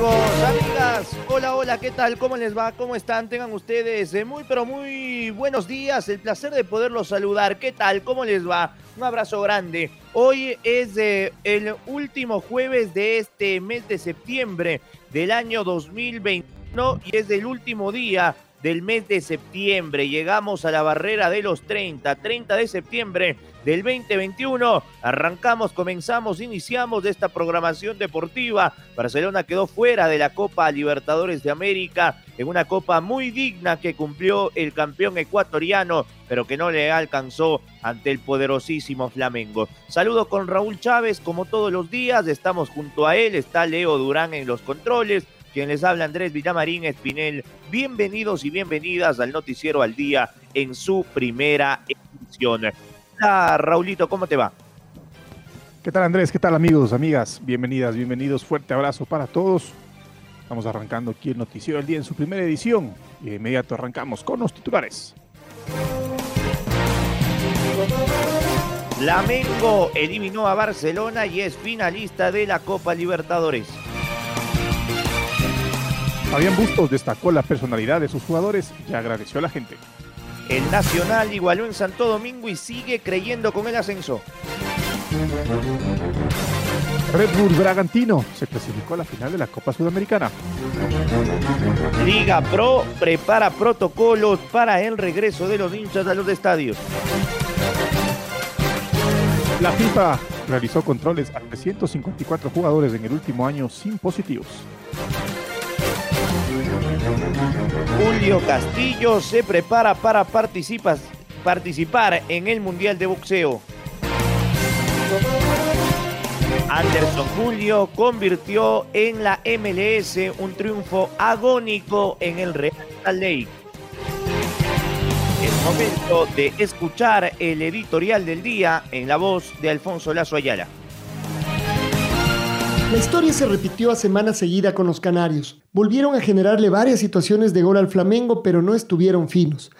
Amigos, amigas, hola, hola, ¿qué tal? ¿Cómo les va? ¿Cómo están? Tengan ustedes eh, muy, pero muy buenos días. El placer de poderlos saludar. ¿Qué tal? ¿Cómo les va? Un abrazo grande. Hoy es eh, el último jueves de este mes de septiembre del año 2021 y es el último día del mes de septiembre. Llegamos a la barrera de los 30, 30 de septiembre del 2021. Arrancamos, comenzamos, iniciamos esta programación deportiva. Barcelona quedó fuera de la Copa Libertadores de América en una copa muy digna que cumplió el campeón ecuatoriano, pero que no le alcanzó ante el poderosísimo Flamengo. Saludo con Raúl Chávez, como todos los días, estamos junto a él, está Leo Durán en los controles. Quien les habla Andrés Villamarín Espinel. Bienvenidos y bienvenidas al Noticiero al Día en su primera edición. Raulito, ¿cómo te va? ¿Qué tal Andrés? ¿Qué tal amigos, amigas? Bienvenidas, bienvenidos. Fuerte abrazo para todos. Estamos arrancando aquí el Noticiero del Día en su primera edición. Y de inmediato arrancamos con los titulares. Flamengo eliminó a Barcelona y es finalista de la Copa Libertadores. Fabián Bustos destacó la personalidad de sus jugadores y agradeció a la gente. El Nacional igualó en Santo Domingo y sigue creyendo con el ascenso. Red Bull Bragantino se clasificó a la final de la Copa Sudamericana. Liga Pro prepara protocolos para el regreso de los hinchas a los estadios. La FIFA realizó controles a 354 jugadores en el último año sin positivos. Julio Castillo se prepara para participar en el Mundial de Boxeo. Anderson Julio convirtió en la MLS un triunfo agónico en el Real Lake. Es momento de escuchar el editorial del día en la voz de Alfonso Lazo Ayala. La historia se repitió a semana seguida con los canarios. Volvieron a generarle varias situaciones de gol al Flamengo, pero no estuvieron finos.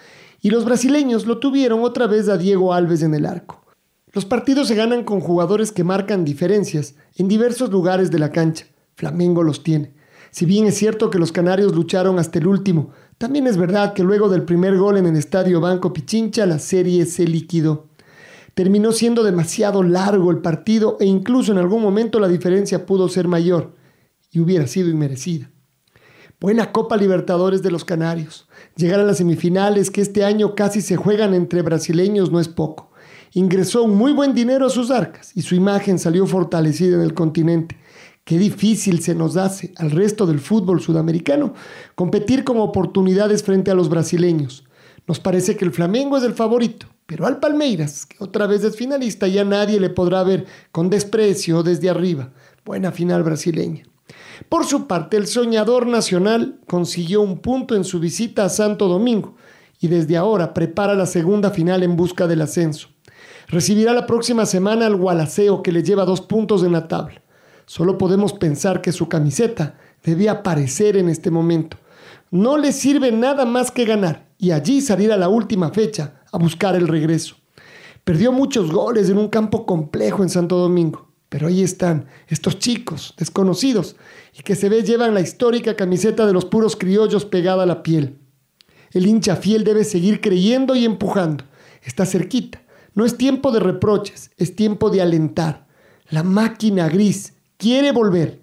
Y los brasileños lo tuvieron otra vez a Diego Alves en el arco. Los partidos se ganan con jugadores que marcan diferencias en diversos lugares de la cancha. Flamengo los tiene. Si bien es cierto que los canarios lucharon hasta el último, también es verdad que luego del primer gol en el estadio Banco Pichincha la serie se liquidó. Terminó siendo demasiado largo el partido e incluso en algún momento la diferencia pudo ser mayor y hubiera sido inmerecida. Buena Copa Libertadores de los Canarios. Llegar a las semifinales que este año casi se juegan entre brasileños no es poco. Ingresó muy buen dinero a sus arcas y su imagen salió fortalecida en el continente. Qué difícil se nos hace al resto del fútbol sudamericano competir con oportunidades frente a los brasileños. Nos parece que el Flamengo es el favorito, pero al Palmeiras, que otra vez es finalista, ya nadie le podrá ver con desprecio desde arriba. Buena final brasileña. Por su parte, el soñador nacional consiguió un punto en su visita a Santo Domingo y desde ahora prepara la segunda final en busca del ascenso. Recibirá la próxima semana al Gualaceo que le lleva dos puntos en la tabla. Solo podemos pensar que su camiseta debía aparecer en este momento. No le sirve nada más que ganar y allí salir a la última fecha a buscar el regreso. Perdió muchos goles en un campo complejo en Santo Domingo, pero ahí están estos chicos desconocidos y que se ve llevan la histórica camiseta de los puros criollos pegada a la piel. El hincha fiel debe seguir creyendo y empujando. Está cerquita. No es tiempo de reproches, es tiempo de alentar. La máquina gris quiere volver.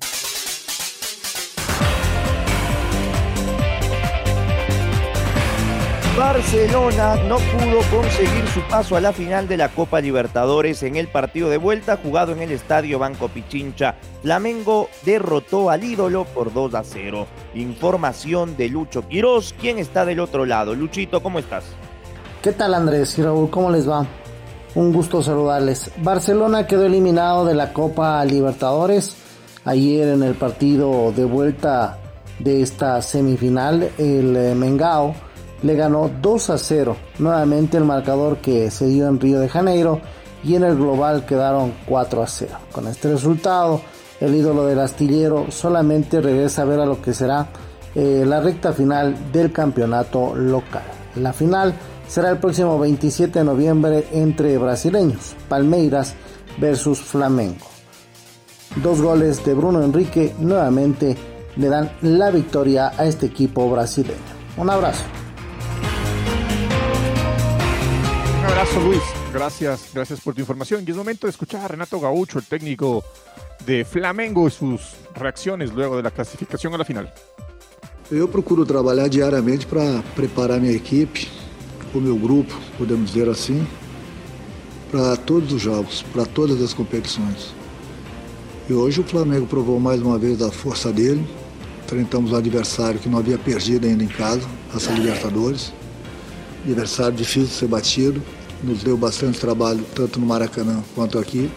Barcelona no pudo conseguir su paso a la final de la Copa Libertadores en el partido de vuelta jugado en el Estadio Banco Pichincha. Flamengo derrotó al ídolo por 2 a 0. Información de Lucho Quiroz, ¿quién está del otro lado? Luchito, ¿cómo estás? ¿Qué tal Andrés y Raúl? ¿Cómo les va? Un gusto saludarles. Barcelona quedó eliminado de la Copa Libertadores ayer en el partido de vuelta de esta semifinal. El eh, Mengao le ganó 2 a 0. Nuevamente el marcador que se dio en Río de Janeiro y en el global quedaron 4 a 0. Con este resultado, el ídolo del astillero solamente regresa a ver a lo que será eh, la recta final del campeonato local. La final será el próximo 27 de noviembre entre brasileños, Palmeiras versus Flamengo. Dos goles de Bruno Enrique nuevamente le dan la victoria a este equipo brasileño. Un abrazo. Abrazo Luis, gracias, gracias por tu información. Y es momento de escuchar a Renato Gaucho, el técnico de Flamengo, y sus reacciones luego de la clasificación a la final. Eu procuro trabalhar diariamente para preparar minha equipe, o meu grupo, podemos dizer assim, para todos os jogos, para todas as competições. E hoje o Flamengo provou mais uma vez a força dele. Enfrentamos um adversário que não havia perdido ainda em casa, essa Libertadores. Adversário difícil de ser batido. Nos deu bastante trabalho, tanto no Maracanã quanto aqui.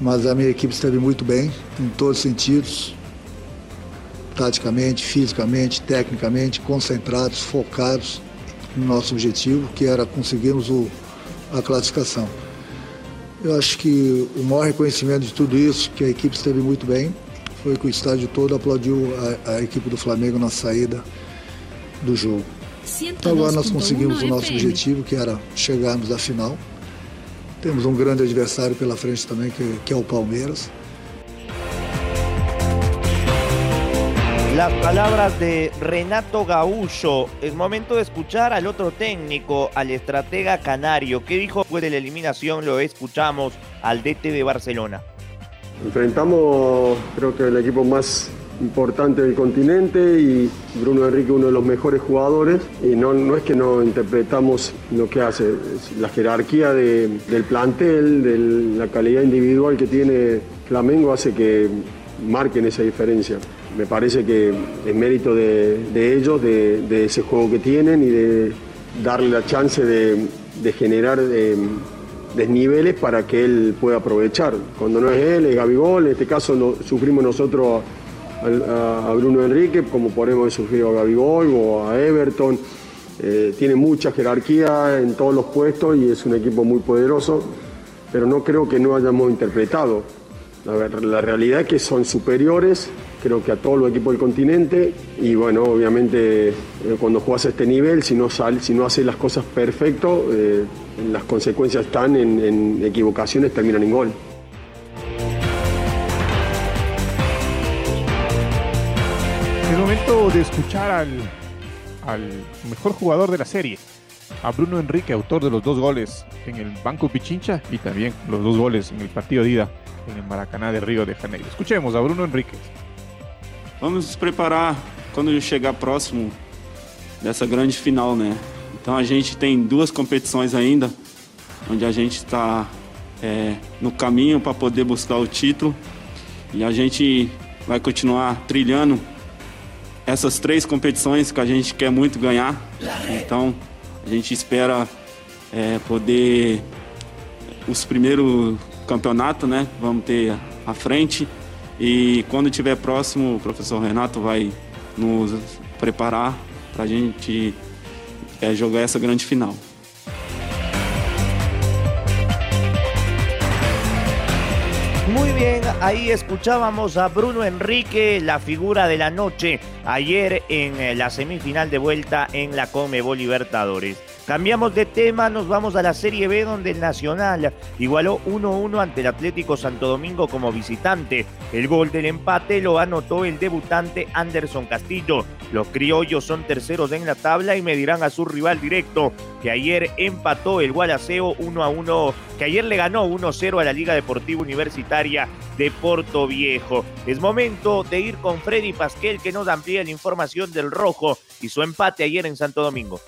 Mas a minha equipe esteve muito bem, em todos os sentidos. Taticamente, fisicamente, tecnicamente, concentrados, focados no nosso objetivo, que era conseguirmos o, a classificação. Eu acho que o maior reconhecimento de tudo isso, que a equipe esteve muito bem, foi que o estádio todo aplaudiu a, a equipe do Flamengo na saída do jogo. Então agora nós conseguimos o nosso objetivo, que era chegarmos à final. Temos um grande adversário pela frente também, que, que é o Palmeiras. Las palabras de Renato Gaullo. Es momento de escuchar al otro técnico, al estratega canario. ¿Qué dijo después de la eliminación? Lo escuchamos al DT de Barcelona. Enfrentamos, creo que el equipo más importante del continente y Bruno Enrique uno de los mejores jugadores y no, no es que no interpretamos lo que hace, la jerarquía de- del plantel, de la calidad individual que tiene Flamengo hace que marquen esa diferencia. Me parece que es mérito de, ellos, de, ese juego que tienen y de darle la chance de, generar eh, desniveles para que él pueda aprovechar. Cuando no es él, es Gabigol, en este caso sufrimos nosotros a, Bruno Enrique, como podemos sufrir a Gabigol o a Everton. Eh, tiene mucha jerarquía en todos los puestos y es un equipo muy poderoso, pero no creo que no hayamos interpretado. La, realidad es que son superiores, creo que a todos los equipos del continente, y bueno, obviamente eh, cuando juegas a este nivel, si no, sal, si no haces las cosas perfecto, eh, las consecuencias están en equivocaciones, terminan en gol. De escuchar al, al mejor jugador de la serie, a Bruno Enrique, autor de los dos goles en el Banco Pichincha y también los dos goles en el partido de ida en el Maracaná de Río de Janeiro. Escuchemos a Bruno Enrique. Vamos nos preparar quando chegar próximo dessa grande final, né? Então a gente tem duas competições ainda, onde a gente está é, no caminho para poder buscar o título e a gente vai continuar trilhando essas três competições que a gente quer muito ganhar. Então a gente espera é, poder os primeiros campeonatos, né? Vamos ter à frente e quando estiver próximo, o professor Renato vai nos preparar para a gente é, jogar essa grande final. Muy bien, ahí escuchábamos a Bruno Enrique, la figura de la noche, ayer en eh, la semifinal de vuelta en la Comebol Libertadores. Cambiamos de tema, nos vamos a la Serie B donde el Nacional igualó 1-1 ante el Atlético Santo Domingo como visitante. El gol del empate lo anotó el debutante Anderson Castillo. Los criollos son terceros en la tabla y medirán a su rival directo, que ayer empató el Gualaceo 1-1, que ayer le ganó 1-0 a la Liga Deportiva Universitaria de Puerto Viejo. Es momento de ir con Freddy Pasquel que nos amplía la información del Rojo y su empate ayer en Santo Domingo.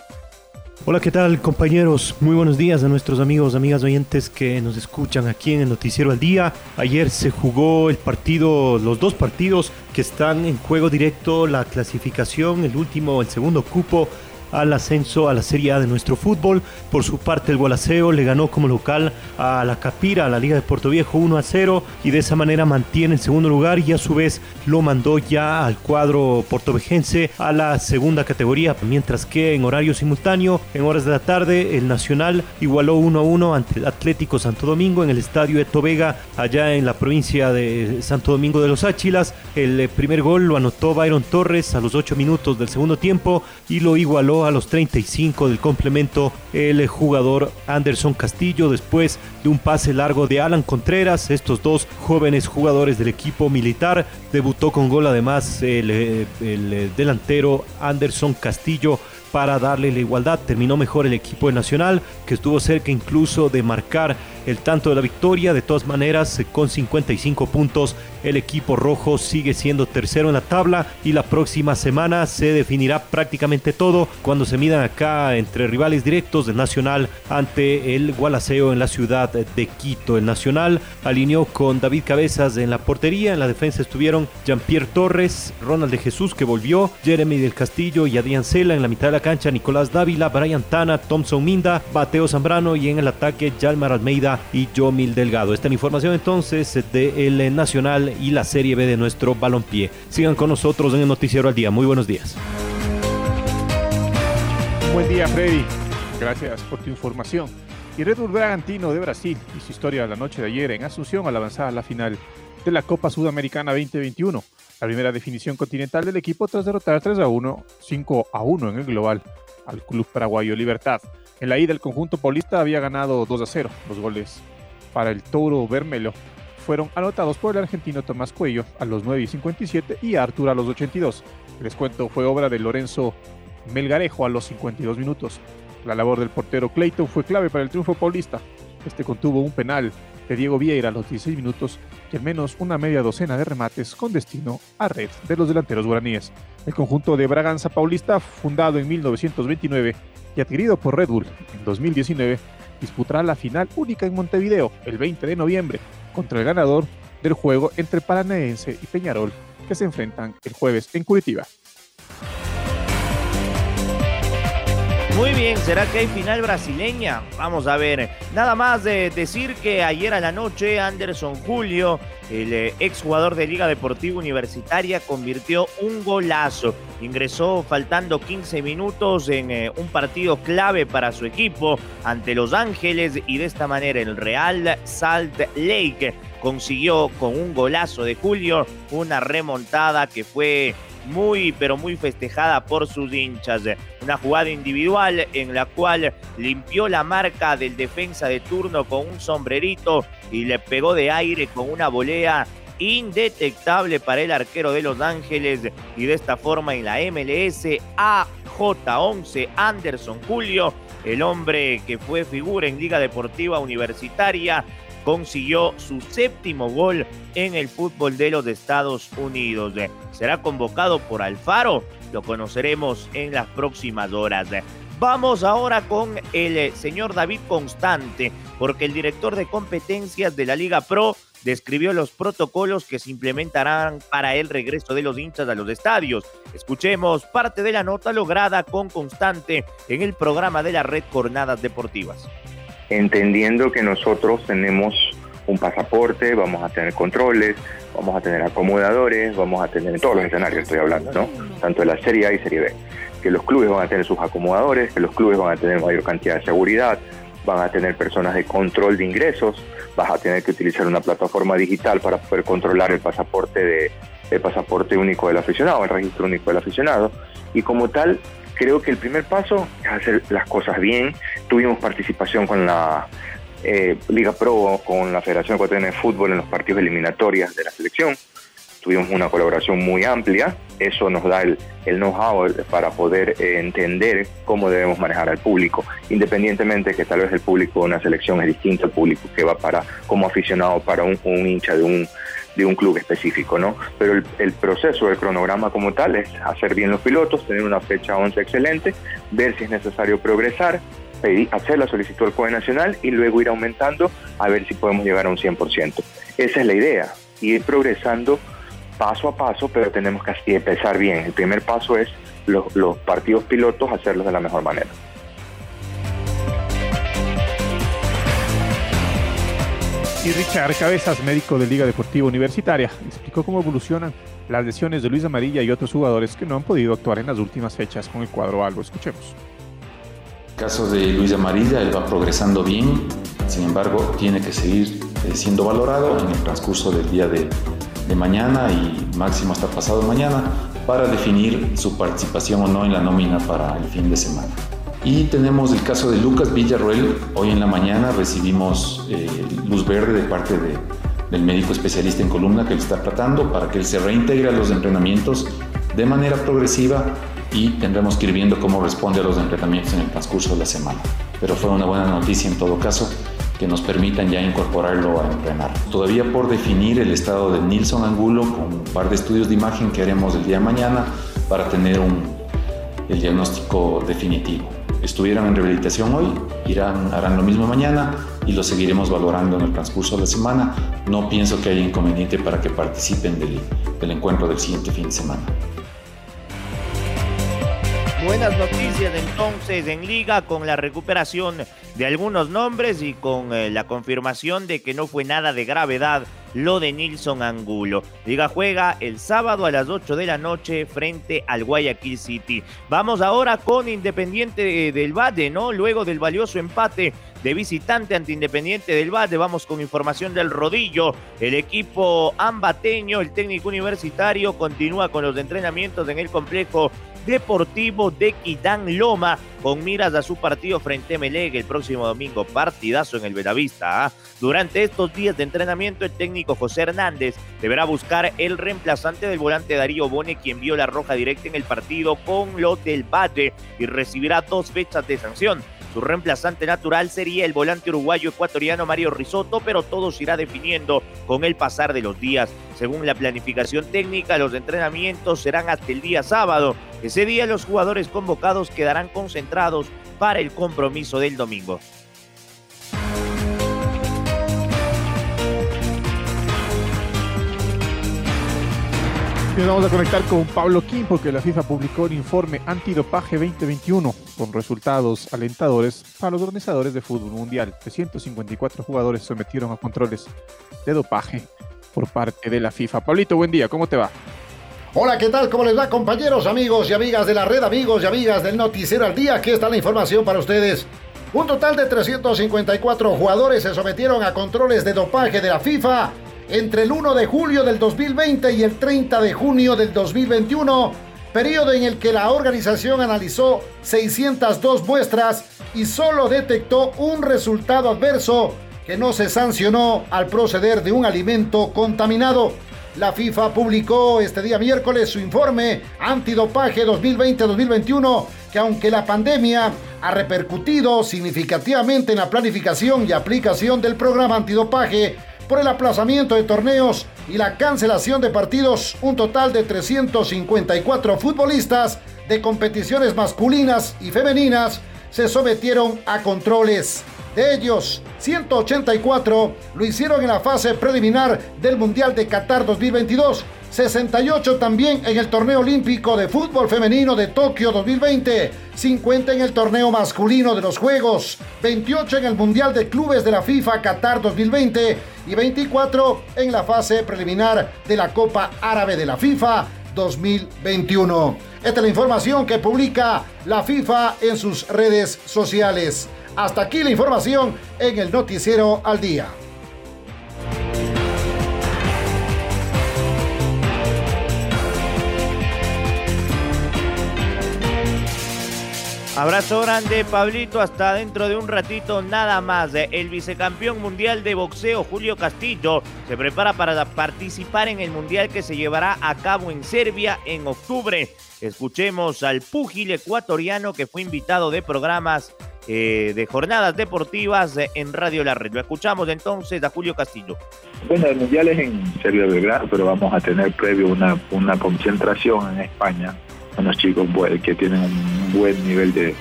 Hola, ¿qué tal compañeros? Muy buenos días a nuestros amigos, amigas oyentes que nos escuchan aquí en el Noticiero al Día. Ayer se jugó el partido, los dos partidos que están en juego directo, la clasificación, el último, el segundo cupo al ascenso a la Serie A de nuestro fútbol. Por su parte, el Gualaceo le ganó como local a la Capira, a la Liga de Puerto Viejo 1 a 0 y de esa manera mantiene el segundo lugar y a su vez lo mandó ya al cuadro portovejense a la segunda categoría, mientras que en horario simultáneo, en horas de la tarde, el Nacional igualó 1 a 1 ante el Atlético Santo Domingo en el estadio de Tobega, allá en la provincia de Santo Domingo de los Áchilas. El eh, primer gol lo anotó Byron Torres a los 8 minutos del segundo tiempo y lo igualó a los 35 del complemento el jugador Anderson Castillo después de un pase largo de Alan Contreras. Estos dos jóvenes jugadores del equipo militar debutó con gol además el, eh, el delantero Anderson Castillo para darle la igualdad. Terminó mejor el equipo nacional, que estuvo cerca incluso de marcar el tanto de la victoria. De todas maneras, con 55 puntos, el equipo rojo sigue siendo tercero en la tabla y la próxima semana se definirá prácticamente todo cuando se midan acá entre rivales directos del Nacional ante el Gualaceo en la ciudad de Quito. El Nacional alineó con David Cabezas en la portería, en la defensa estuvieron Jean-Pierre Torres, Ronald de Jesús que volvió, Jeremy del Castillo y Adrián Cela en la mitad de la cancha, Nicolás Dávila, Brian Tana, Thompson Minda, Bateo Zambrano y en el ataque Yalmar Almeida y Jomil Delgado. Esta es la información entonces del Nacional y la Serie B de nuestro balompié. Sigan con nosotros en el Noticiero al Día. Muy buenos días. Buen día, Freddy. Gracias por tu información. Y Red Bull Bragantino de Brasil y su historia de la noche de ayer en Asunción al avanzar a la final de la Copa Sudamericana 2021. La primera definición continental del equipo tras derrotar 3 a 1, 5 a 1 en el global al club paraguayo Libertad. En la ida el conjunto paulista había ganado 2 a 0. Los goles para el Toro Vermelo fueron anotados por el argentino Tomás Cuello a los 9 y 57 y Artur a los 82. El descuento fue obra de Lorenzo Melgarejo a los 52 minutos. La labor del portero Clayton fue clave para el triunfo paulista. Este contuvo un penal de Diego Vieira a los 16 minutos y al menos una media docena de remates con destino a red de los delanteros guaraníes. El conjunto de Braganza Paulista, fundado en 1929 y adquirido por Red Bull en 2019, disputará la final única en Montevideo el 20 de noviembre contra el ganador del juego entre Paranaense y Peñarol que se enfrentan el jueves en Curitiba. Muy bien, ¿será que hay final brasileña? Vamos a ver. Nada más de decir que ayer a la noche Anderson Julio, el eh, exjugador de Liga Deportiva Universitaria, convirtió un golazo. Ingresó faltando 15 minutos en eh, un partido clave para su equipo ante Los Ángeles y de esta manera el Real Salt Lake consiguió con un golazo de Julio una remontada que fue muy, pero muy festejada por sus hinchas. Una jugada individual en la cual limpió la marca del defensa de turno con un sombrerito y le pegó de aire con una volea indetectable para el arquero de Los Ángeles y de esta forma en la MLS AJ11 Anderson Julio, el hombre que fue figura en Liga Deportiva Universitaria, consiguió su séptimo gol en el fútbol de los Estados Unidos. Será convocado por Alfaro, lo conoceremos en las próximas horas. Vamos ahora con el eh, señor David Constante, porque el director de competencias de la Liga Pro describió los protocolos que se implementarán para el regreso de los hinchas a los estadios. Escuchemos parte de la nota lograda con Constante en el programa de la red Jornadas Deportivas entendiendo que nosotros tenemos un pasaporte, vamos a tener controles, vamos a tener acomodadores, vamos a tener en todos los escenarios estoy hablando, ¿no? Tanto de la Serie A y Serie B. Que los clubes van a tener sus acomodadores, que los clubes van a tener mayor cantidad de seguridad, van a tener personas de control de ingresos, vas a tener que utilizar una plataforma digital para poder controlar el pasaporte de el pasaporte único del aficionado, el registro único del aficionado, y como tal creo que el primer paso es hacer las cosas bien. Tuvimos participación con la eh, Liga Pro, con la Federación Ecuatoriana de Fútbol en los partidos eliminatorias de la selección. tuvimos una colaboración muy amplia, eso nos da el, know-how para poder eh, entender cómo debemos manejar al público, independientemente que tal vez el público de una selección es distinto al público que va para como aficionado para un hincha de un, de un club específico, ¿no? Pero el, el, proceso, el cronograma como tal es hacer bien los pilotos, tener una fecha 11 excelente, ver si es necesario progresar, pedir, hacer la solicitud al COE Nacional y luego ir aumentando a ver si podemos llegar a un 100%. Esa es la idea, ir progresando paso a paso, pero tenemos que empezar bien. El primer paso es los, los partidos pilotos hacerlos de la mejor manera. Y Richard Cabezas, médico de Liga Deportiva Universitaria, explicó cómo evolucionan las lesiones de Luis Amarilla y otros jugadores que no han podido actuar en las últimas fechas con el cuadro algo. Escuchemos. El caso de Luis Amarilla, él va progresando bien, sin embargo, tiene que seguir siendo valorado en el transcurso del día de mañana y máximo hasta pasado mañana para definir su participación o no en la nómina para el fin de semana. Y tenemos el caso de Lucas Villarroel. Hoy en la mañana recibimos eh, luz verde de parte de, del médico especialista en columna que le está tratando para que él se reintegre a los entrenamientos de manera progresiva y tendremos que ir viendo cómo responde a los entrenamientos en el transcurso de la semana. Pero fue una buena noticia en todo caso que nos permitan ya incorporarlo a entrenar. Todavía por definir el estado de Nilson Angulo con un par de estudios de imagen que haremos el día de mañana para tener el diagnóstico definitivo. Estuvieron en rehabilitación hoy, irán, harán lo mismo mañana y lo seguiremos valorando en el transcurso de la semana. No pienso que haya inconveniente para que participen del, del encuentro del siguiente fin de semana. Buenas noticias entonces en liga con la recuperación de algunos nombres y con eh, la confirmación de que no fue nada de gravedad lo de Nilson Angulo. Liga juega el sábado a las 8 de la noche frente al Guayaquil City. Vamos ahora con Independiente del Valle, ¿no? Luego del valioso empate de visitante ante Independiente del Valle. Vamos con información del rodillo. El equipo ambateño, el técnico universitario, continúa con los entrenamientos en el complejo Deportivo de Quitán Loma con miras a su partido frente a Meleg el próximo domingo. Partidazo en el Belavista. ¿ah? Durante estos días de entrenamiento, el técnico José Hernández deberá buscar el reemplazante del volante Darío Bone, quien vio la roja directa en el partido con los del Valle y recibirá dos fechas de sanción. Su reemplazante natural sería el volante uruguayo ecuatoriano Mario Risotto, pero todo se irá definiendo con el pasar de los días. Según la planificación técnica, los entrenamientos serán hasta el día sábado. Ese día los jugadores convocados quedarán concentrados para el compromiso del domingo. Y nos vamos a conectar con Pablo Kim porque la FIFA publicó un informe antidopaje 2021 con resultados alentadores para los organizadores de fútbol mundial. 354 jugadores sometieron a controles de dopaje por parte de la FIFA. Pablito, buen día, ¿cómo te va? Hola, ¿qué tal? ¿Cómo les va, compañeros, amigos y amigas de la red, amigos y amigas del Noticiero al Día? Aquí está la información para ustedes. Un total de 354 jugadores se sometieron a controles de dopaje de la FIFA entre el 1 de julio del 2020 y el 30 de junio del 2021, periodo en el que la organización analizó 602 muestras y solo detectó un resultado adverso que no se sancionó al proceder de un alimento contaminado. La FIFA publicó este día miércoles su informe antidopaje 2020-2021 que aunque la pandemia ha repercutido significativamente en la planificación y aplicación del programa antidopaje, por el aplazamiento de torneos y la cancelación de partidos, un total de 354 futbolistas de competiciones masculinas y femeninas se sometieron a controles. De ellos, 184 lo hicieron en la fase preliminar del Mundial de Qatar 2022, 68 también en el torneo olímpico de fútbol femenino de Tokio 2020, 50 en el torneo masculino de los Juegos, 28 en el Mundial de Clubes de la FIFA Qatar 2020 y 24 en la fase preliminar de la Copa Árabe de la FIFA 2021. Esta es la información que publica la FIFA en sus redes sociales. Hasta aquí la información en el noticiero al día. Abrazo grande, Pablito, hasta dentro de un ratito nada más. El vicecampeón mundial de boxeo, Julio Castillo, se prepara para participar en el mundial que se llevará a cabo en Serbia en octubre. Escuchemos al púgil ecuatoriano que fue invitado de programas eh, de jornadas deportivas en Radio La Red. Lo escuchamos entonces a Julio Castillo. Bueno, el mundial es en Serbia Belgrado, pero vamos a tener previo una, una concentración en España unos chicos que tienen un buen nivel de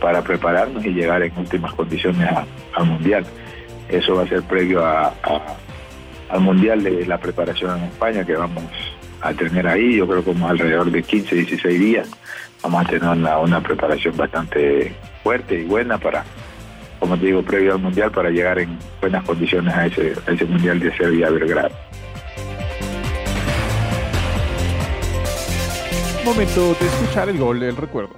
para prepararnos y llegar en últimas condiciones al mundial. Eso va a ser previo a, al mundial de la preparación en España que vamos a tener ahí, yo creo como alrededor de 15, 16 días. Vamos a tener una, una preparación bastante fuerte y buena para, como te digo, previo al mundial para llegar en buenas condiciones a ese, a ese mundial de Serbia Belgrado. Momento de escuchar el gol del recuerdo.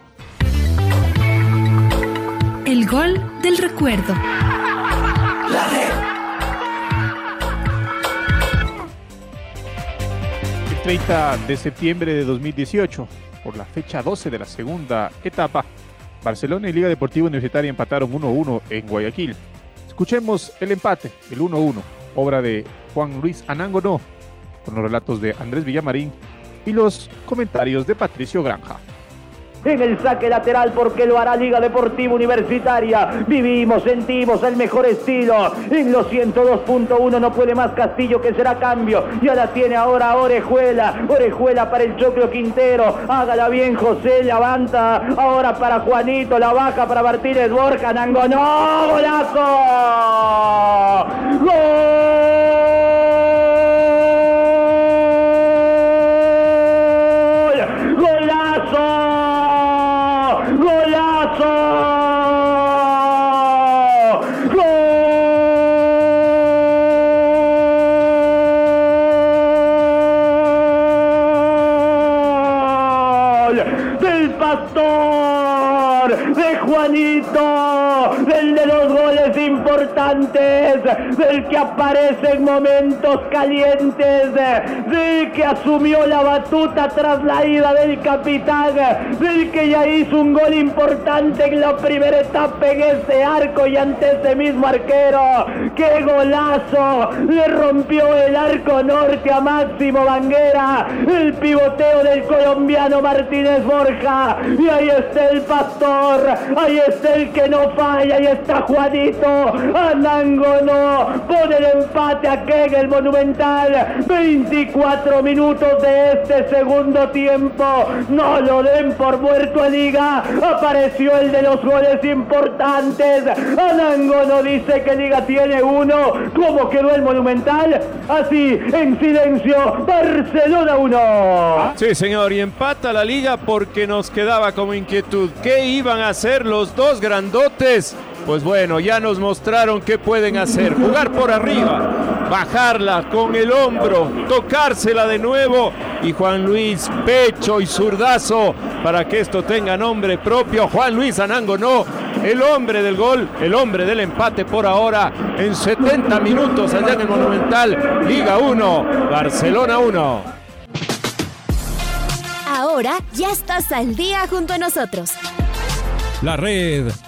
El gol del recuerdo. El 30 de septiembre de 2018, por la fecha 12 de la segunda etapa, Barcelona y Liga Deportiva Universitaria empataron 1-1 en Guayaquil. Escuchemos el empate, el 1-1, obra de Juan Luis Anango con los relatos de Andrés Villamarín y los comentarios de Patricio Granja en el saque lateral porque lo hará Liga Deportiva Universitaria. Vivimos, sentimos el mejor estilo. En los 102.1 no puede más Castillo que será cambio. Ya la tiene ahora Orejuela. Orejuela para el Choclo Quintero. Hágala bien José, levanta. Ahora para Juanito, la baja para Martínez Borja. Nango, no, golazo. ¡Gol! pastor de Juanito del que aparece en momentos calientes, del que asumió la batuta tras la ida del capitán, del que ya hizo un gol importante en la primera etapa en ese arco y ante ese mismo arquero. ¡Qué golazo! Le rompió el arco norte a Máximo Banguera, el pivoteo del colombiano Martínez Borja. Y ahí está el pastor, ahí está el que no falla, ahí está Juanito, Anango no, pone el empate aquí en el Monumental. 24 minutos de este segundo tiempo. No lo den por muerto a Liga. Apareció el de los goles importantes. Anango no dice que Liga tiene uno. ¿Cómo quedó el Monumental? Así, en silencio, Barcelona 1. Sí, señor, y empata la Liga porque nos quedaba como inquietud. ¿Qué iban a hacer los dos grandotes? Pues bueno, ya nos mostraron qué pueden hacer. Jugar por arriba, bajarla con el hombro, tocársela de nuevo y Juan Luis pecho y zurdazo para que esto tenga nombre propio. Juan Luis Anango no, el hombre del gol, el hombre del empate por ahora en 70 minutos allá en el Monumental. Liga 1, Barcelona 1. Ahora ya estás al día junto a nosotros. La red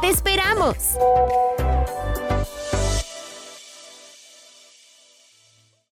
¡Te esperamos!